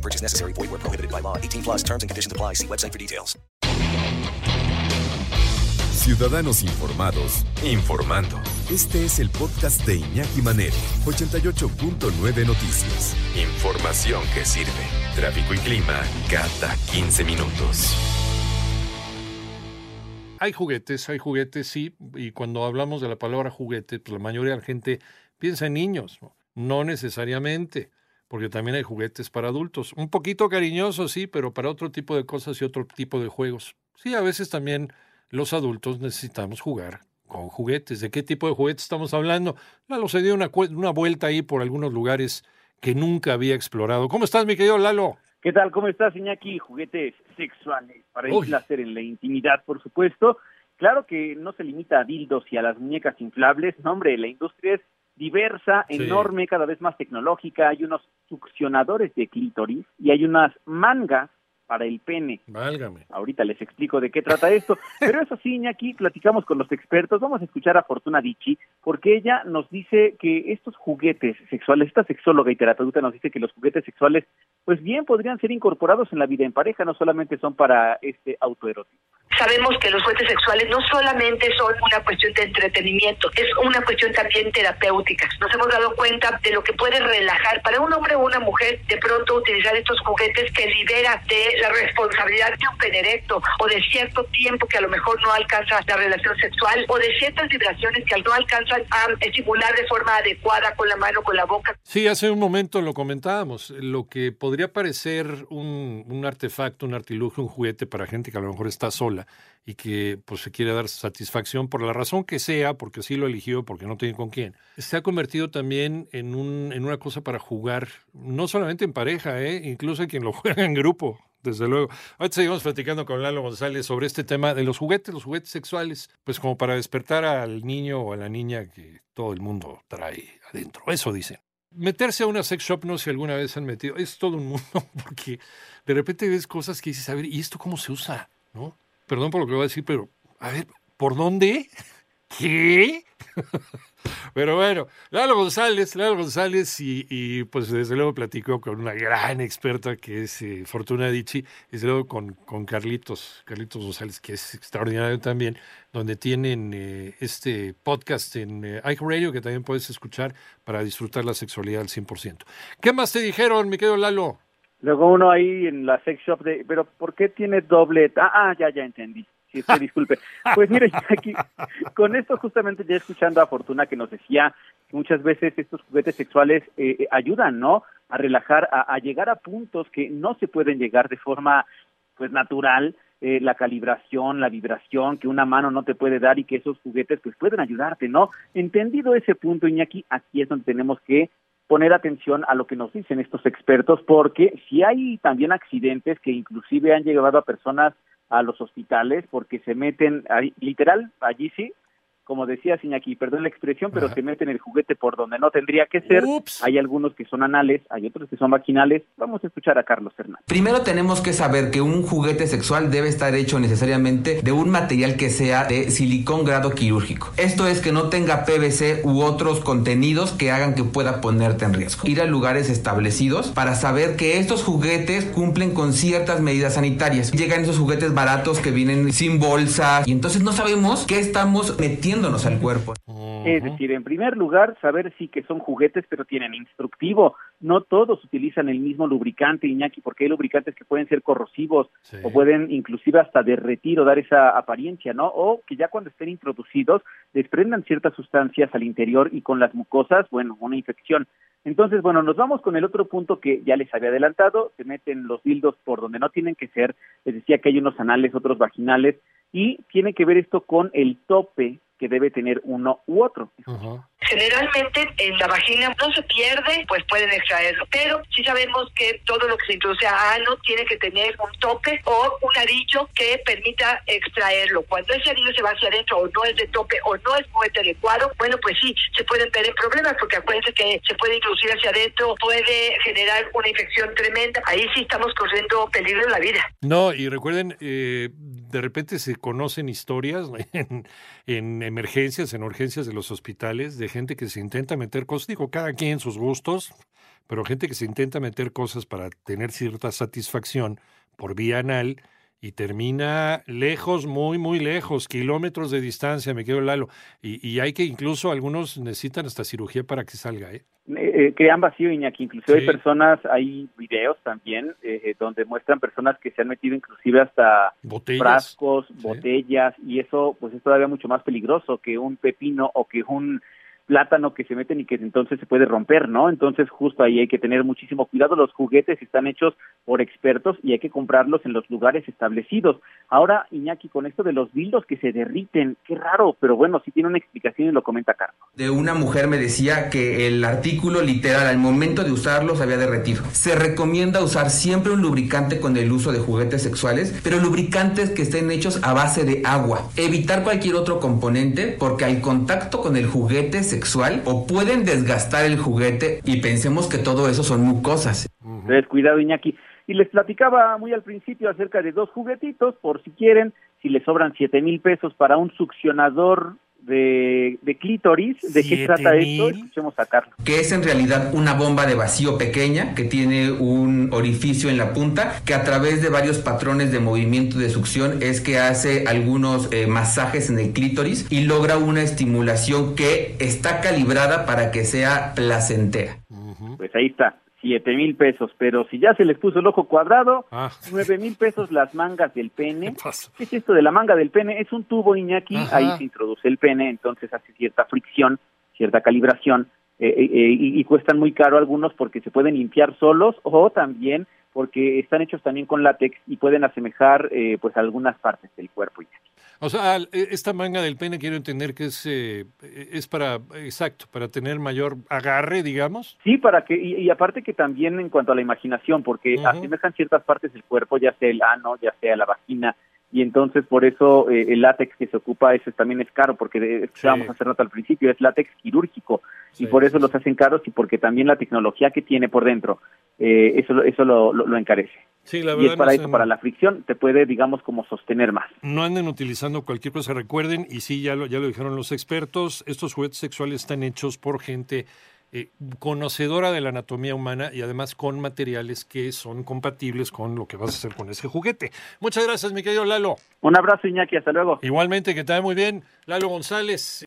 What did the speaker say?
No purchase necessary. Void where prohibited by law. 18 plus terms and conditions apply. See website for details. Ciudadanos informados, informando. Este es el podcast de Iñaki Manero, 88.9 Noticias. Información que sirve. Tráfico y clima cada 15 minutos. Hay juguetes, hay juguetes, sí, y cuando hablamos de la palabra juguete, pues la mayoría de la gente piensa en niños, no, no necesariamente, porque también hay juguetes para adultos. Un poquito cariñosos, sí, pero para otro tipo de cosas y otro tipo de juegos. Sí, a veces también los adultos necesitamos jugar con juguetes. ¿De qué tipo de juguetes estamos hablando? Lalo se dio una, una vuelta ahí por algunos lugares que nunca había explorado. ¿Cómo estás, mi querido Lalo? ¿Qué tal? ¿Cómo estás, Iñaki? Juguetes sexuales para el Uy. placer en la intimidad, por supuesto. Claro que no se limita a dildos y a las muñecas inflables. No, hombre, la industria es diversa, Sí. enorme, cada vez más tecnológica. Hay unos succionadores de clítoris y hay unas mangas para el pene. Válgame. Ahorita les explico de qué trata esto. Pero eso sí, Iñaki, platicamos con los expertos. Vamos a escuchar a Fortuna Dichi, porque ella nos dice que estos juguetes sexuales, esta sexóloga y terapeuta nos dice que los juguetes sexuales, pues bien podrían ser incorporados en la vida en pareja, no solamente son para este autoerotismo. Sabemos que los juguetes sexuales no solamente son una cuestión de entretenimiento, es una cuestión también terapéutica. Nos hemos dado cuenta de lo que puede relajar para un hombre o una mujer de pronto utilizar estos juguetes que libera de la responsabilidad de un pene erecto o de cierto tiempo que a lo mejor no alcanza la relación sexual o de ciertas vibraciones que no alcanzan a estimular de forma adecuada con la mano, con la boca. Sí, hace un momento lo comentábamos. Lo que podría parecer un artefacto, un artilugio, un juguete para gente que a lo mejor está sola y que pues se quiere dar satisfacción por la razón que sea, porque sí lo eligió, porque no tiene con quién, se ha convertido también en, un, en una cosa para jugar, no solamente en pareja, ¿eh? incluso quien lo juega en grupo. Desde luego. Ahorita seguimos platicando con Lalo González sobre este tema de los juguetes, los juguetes sexuales, pues como para despertar al niño o a la niña que todo el mundo trae adentro. Eso dicen. Meterse a una sex shop, no sé si alguna vez han metido, es todo un mundo, porque de repente ves cosas que dices, a ver, ¿y esto cómo se usa? ¿No? Perdón por lo que voy a decir, pero, a ver, ¿por dónde? ¿Qué? Pero bueno, Lalo González, Lalo González, y, pues desde luego platicó con una gran experta que es eh, Fortuna Dichi, desde luego con, con Carlitos, Carlitos González, que es extraordinario también, donde tienen eh, este podcast en eh, iHeartRadio que también puedes escuchar para disfrutar la sexualidad al 100%. ¿Qué más te dijeron, mi querido Lalo? Luego uno ahí en la sex shop de, pero ¿por qué tiene doble? Ah, ah, ya, ya entendí. Sí, usted disculpe. Pues mire, aquí, con esto justamente ya escuchando a Fortuna que nos decía que muchas veces estos juguetes sexuales eh, eh, ayudan, ¿no? A relajar, a, a, llegar a puntos que no se pueden llegar de forma, pues, natural, eh, la calibración, la vibración que una mano no te puede dar y que esos juguetes, pues, pueden ayudarte, ¿no? Entendido ese punto, Iñaki, aquí es donde tenemos que poner atención a lo que nos dicen estos expertos, porque si hay también accidentes que inclusive han llevado a personas a los hospitales porque se meten, literal, allí sí, como decía Iñaki, perdón la expresión, pero Ajá. se meten el juguete por donde no tendría que ser. Ups. Hay algunos que son anales, hay otros que son vaginales. Vamos a escuchar a Carlos Fernández. Primero tenemos que saber que un juguete sexual debe estar hecho necesariamente de un material que sea de silicón grado quirúrgico. Esto es que no tenga PVC u otros contenidos que hagan que pueda ponerte en riesgo. Ir a lugares establecidos para saber que estos juguetes cumplen con ciertas medidas sanitarias. Llegan esos juguetes baratos que vienen sin bolsa y entonces no sabemos qué estamos metiéndonos al cuerpo. Es decir, en primer lugar, saber sí que son juguetes, pero tienen instructivo. No todos utilizan el mismo lubricante, Iñaki, porque hay lubricantes que pueden ser corrosivos Sí. o pueden inclusive hasta derretir o dar esa apariencia, ¿no? O que ya cuando estén introducidos desprendan ciertas sustancias al interior y con las mucosas, bueno, una infección. Entonces, bueno, nos vamos con el otro punto que ya les había adelantado, se meten los dildos por donde no tienen que ser, les decía que hay unos anales, otros vaginales, y tiene que ver esto con el tope que debe tener uno u otro. Generalmente en la vagina no se pierde, pues pueden extraerlo, pero sí sabemos que todo lo que se introduce a ano tiene que tener un tope o un arillo que permita extraerlo. Cuando ese arillo se va hacia adentro o no es de tope o no es muy adecuado, bueno, pues sí, se pueden tener problemas porque acuérdense que se puede introducir hacia adentro, puede generar una infección tremenda. Ahí sí estamos corriendo peligro en la vida. No, y recuerden, eh, de repente se conocen historias en, en, emergencias, en urgencias de los hospitales, de gente que se intenta meter cosas, digo, cada quien sus gustos, pero gente que se intenta meter cosas para tener cierta satisfacción por vía anal y termina lejos, muy, muy lejos, kilómetros de distancia, me quedo Lalo. Y, y hay que incluso algunos necesitan hasta cirugía para que salga, ¿eh? Eh, crean vacío, Iñaki. Inclusive hay personas, hay videos también eh, eh, donde muestran personas que se han metido inclusive hasta botellas. frascos, botellas, y eso pues es todavía mucho más peligroso que un pepino o que un plátano que se meten y que entonces se puede romper, ¿no? Entonces justo ahí hay que tener muchísimo cuidado. Los juguetes están hechos por expertos y hay que comprarlos en los lugares establecidos. Ahora, Iñaki, con esto de los dildos que se derriten, qué raro, pero bueno, sí tiene una explicación y lo comenta Carlos. De una mujer me decía que el artículo literal al momento de usarlo se había derretido. Se recomienda usar siempre un lubricante con el uso de juguetes sexuales, pero lubricantes que estén hechos a base de agua. Evitar cualquier otro componente porque al contacto con el juguete sexual o pueden desgastar el juguete y pensemos que todo eso son mucosas. Entonces, cuidado, Iñaki. Y les platicaba muy al principio acerca de dos juguetitos, por si quieren, si les sobran siete mil pesos para un succionador de, de clítoris. ¿De qué trata esto? Escuchemos a Carlos. Que es en realidad una bomba de vacío pequeña que tiene un orificio en la punta que a través de varios patrones de movimiento de succión es que hace algunos eh, masajes en el clítoris y logra una estimulación que está calibrada para que sea placentera. Pues ahí está. Siete mil pesos, pero si ya se les puso el ojo cuadrado, ah. nueve mil pesos las mangas del pene. ¿Qué, es esto de la manga del pene? Es un tubo Iñaki, ahí se introduce el pene, entonces hace cierta fricción, cierta calibración, eh, eh, eh, y, y, cuestan muy caro algunos porque se pueden limpiar solos o también porque están hechos también con látex y pueden asemejar eh, pues algunas partes del cuerpo. O sea, e, esta manga del pene quiero entender que es, eh, es para, exacto, para tener mayor agarre, digamos. Sí, para que, y, aparte que también en cuanto a la imaginación, porque asemejan ciertas partes del cuerpo, ya sea el ano, ya sea la vagina, y entonces por eso eh, el látex que se ocupa ese también es caro porque vamos a hacer nota al principio es látex quirúrgico y por eso los hacen caros y porque también la tecnología que tiene por dentro eh, eso eso lo, lo, encarece. Sí, la y es para eso para la fricción te puede digamos como sostener más. No anden utilizando cualquier cosa recuerden y sí ya lo ya lo dijeron los expertos estos juguetes sexuales están hechos por gente eh, conocedora de la anatomía humana y además con materiales que son compatibles con lo que vas a hacer con ese juguete. Muchas gracias, mi querido Lalo. Un abrazo, Iñaki, hasta luego. Igualmente, que te vaya muy bien. Lalo González.